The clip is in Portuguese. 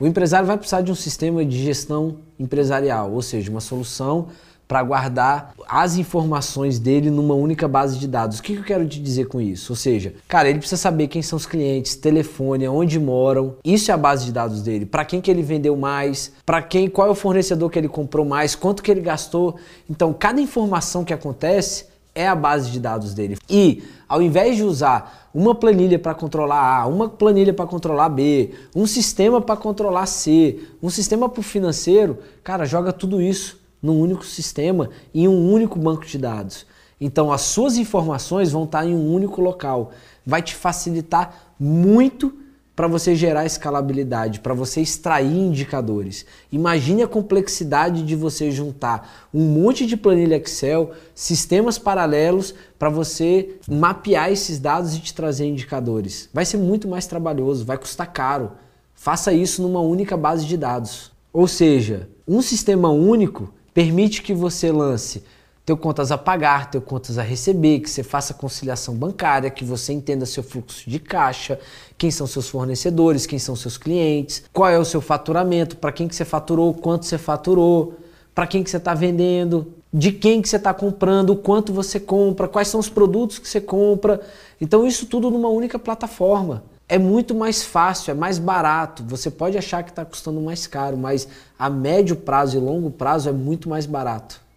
O empresário vai precisar de um sistema de gestão empresarial, ou seja, uma solução para guardar as informações dele numa única base de dados. O que eu quero te dizer com isso? Ou seja, cara, ele precisa saber quem são os clientes, telefone, onde moram. Isso é a base de dados dele. Para quem que ele vendeu mais, para quem, qual é o fornecedor que ele comprou mais, quanto que ele gastou. Então, cada informação que acontece é a base de dados dele. E ao invés de usar uma planilha para controlar A, uma planilha para controlar B, um sistema para controlar C, um sistema para o financeiro, cara, joga tudo isso num único sistema em um único banco de dados. Então as suas informações vão estar em um único local. Vai te facilitar muito para você gerar escalabilidade, para você extrair indicadores. Imagine a complexidade de você juntar um monte de planilha Excel, sistemas paralelos para você mapear esses dados e te trazer indicadores. Vai ser muito mais trabalhoso, vai custar caro. Faça isso numa única base de dados. Ou seja, um sistema único permite que você lance teu contas a pagar, teu contas a receber, que você faça conciliação bancária, que você entenda seu fluxo de caixa, quem são seus fornecedores, quem são seus clientes, qual é o seu faturamento, para quem que você faturou, quanto você faturou, para quem que você está vendendo, de quem que você está comprando, quanto você compra, quais são os produtos que você compra. Então isso tudo numa única plataforma é muito mais fácil, é mais barato. Você pode achar que está custando mais caro, mas a médio prazo e longo prazo é muito mais barato.